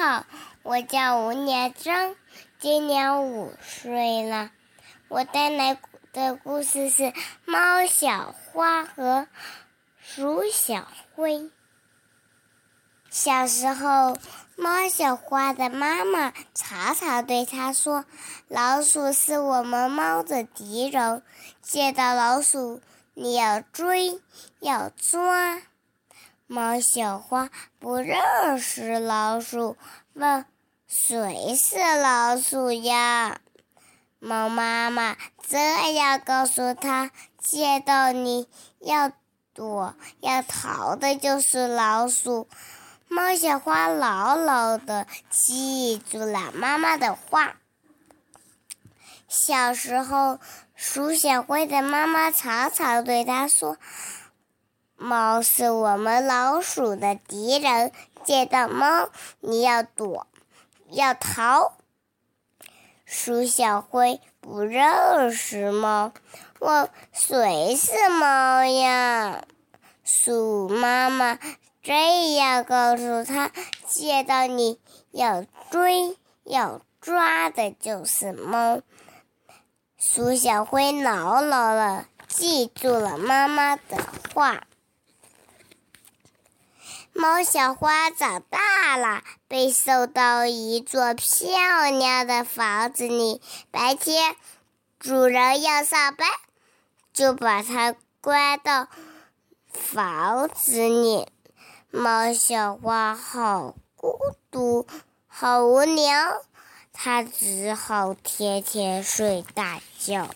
好，我叫吴念真，今年五岁了。我带来的故事是《猫小花和鼠小灰》。小时候，猫小花的妈妈常常对他说：“老鼠是我们猫的敌人，见到老鼠你要追，要抓。”猫小花不认识老鼠，问：“谁是老鼠呀？”猫妈妈这样告诉他：“见到你要躲，要逃的就是老鼠。”猫小花牢牢的记住了妈妈的话。小时候，鼠小灰的妈妈常常对他说。猫是我们老鼠的敌人，见到猫你要躲，要逃。鼠小灰不认识猫，问谁是猫呀？鼠妈妈这样告诉他：见到你要追，要抓的就是猫。鼠小灰牢牢的记住了妈妈的话。猫小花长大了，被送到一座漂亮的房子里。白天，主人要上班，就把它关到房子里。猫小花好孤独，好无聊，它只好天天睡大觉。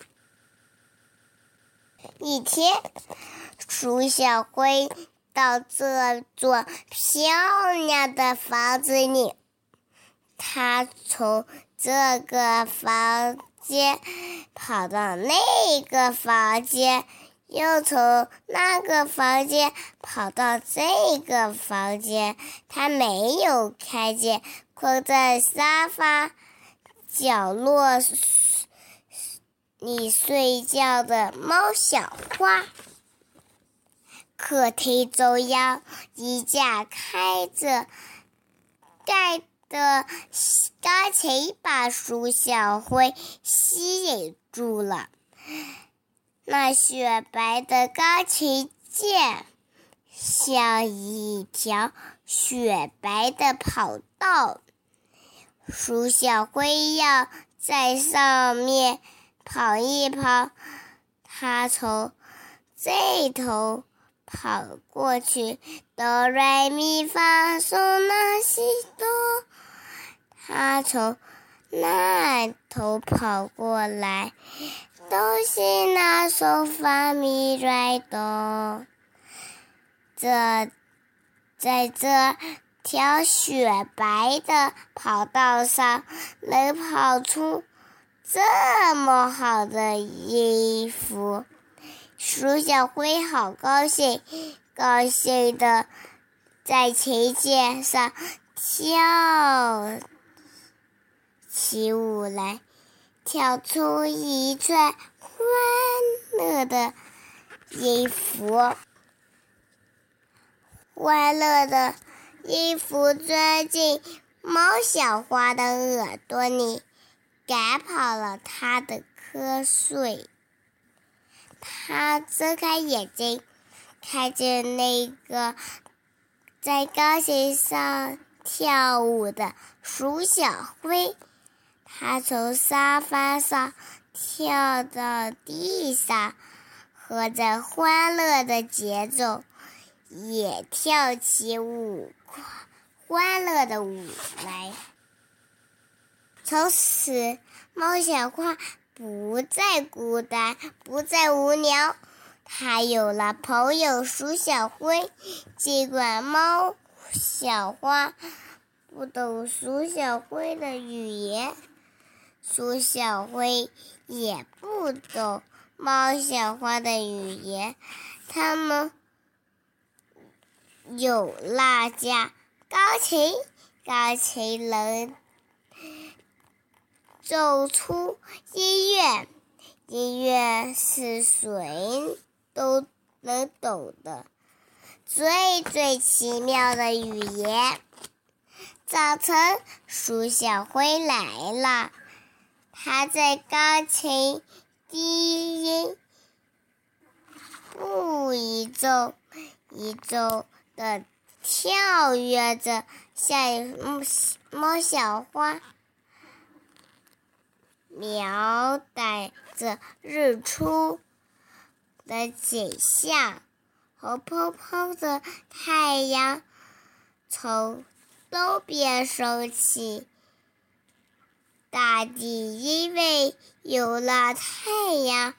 一天，鼠小灰。到这座漂亮的房子里，他从这个房间跑到那个房间，又从那个房间跑到这个房间。他没有看见困在沙发角落里睡觉的猫小花。客厅中央，一架开着盖的钢琴把鼠小灰吸引住了。那雪白的钢琴键像一条雪白的跑道，鼠小灰要在上面跑一跑。它从这头。跑过去，哆来咪发嗦拉西哆。他从那头跑过来，哆西拉嗦发咪来哆。这在这条雪白的跑道上，能跑出这么好的衣服。鼠小灰好高兴，高兴的在琴键上跳起舞来，跳出一串欢乐的音符。欢乐的音符钻进猫小花的耳朵里，赶跑了它的瞌睡。他睁开眼睛，看见那个在钢琴上跳舞的鼠小灰。他从沙发上跳到地上，和着欢乐的节奏，也跳起舞欢乐的舞来。从此，猫小花。不再孤单，不再无聊，他有了朋友鼠小灰。尽管猫小花不懂鼠小灰的语言，鼠小灰也不懂猫小花的语言，他们有那架钢琴，钢琴能。奏出音乐，音乐是谁都能懂的最最奇妙的语言。早晨，鼠小灰来了，它在钢琴低音不一奏一奏的跳跃着，像猫小花描带着日出的景象。红泡泡的太阳从东边升起，大地因为有了太阳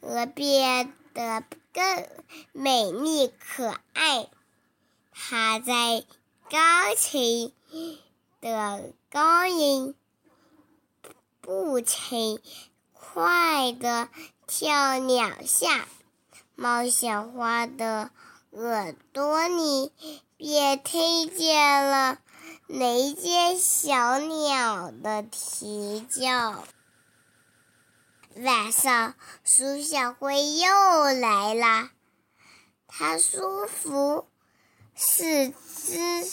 而变得更美丽可爱。它在钢琴的高音不轻快地跳两下。猫小花的耳朵里便听见了雷间小鸟的啼叫。晚上，鼠小灰又来了，它舒服四肢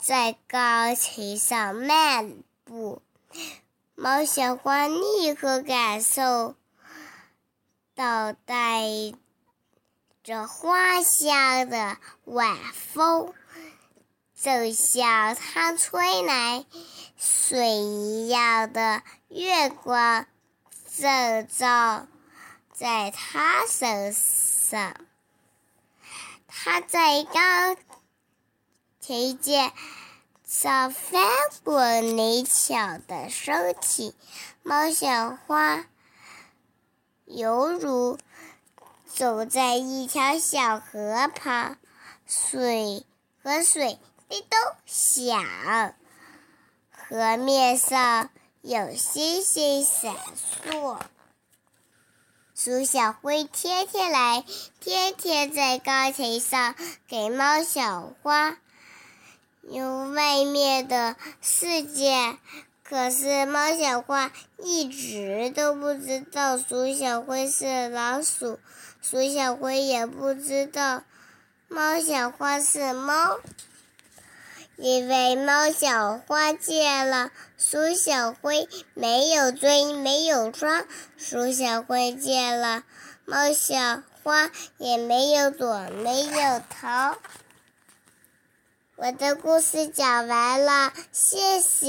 在钢琴上漫步。猫小花立刻感受到带。着花香的晚风，正向它吹来；水一样的月光，正照在他身上。他在钢琴键上翻滚灵巧的身体，猫小花犹如。走在一条小河旁，水和水滴咚响，河面上有星星闪烁。鼠小灰天天来，天天在钢琴上给猫小花有外面的世界。可是猫小花一直都不知道鼠小灰是老鼠。鼠小灰也不知道猫小花是猫，因为猫小花见了鼠小灰没有追，没有抓；鼠小灰见了猫小花也没有躲，没有逃。我的故事讲完了，谢谢。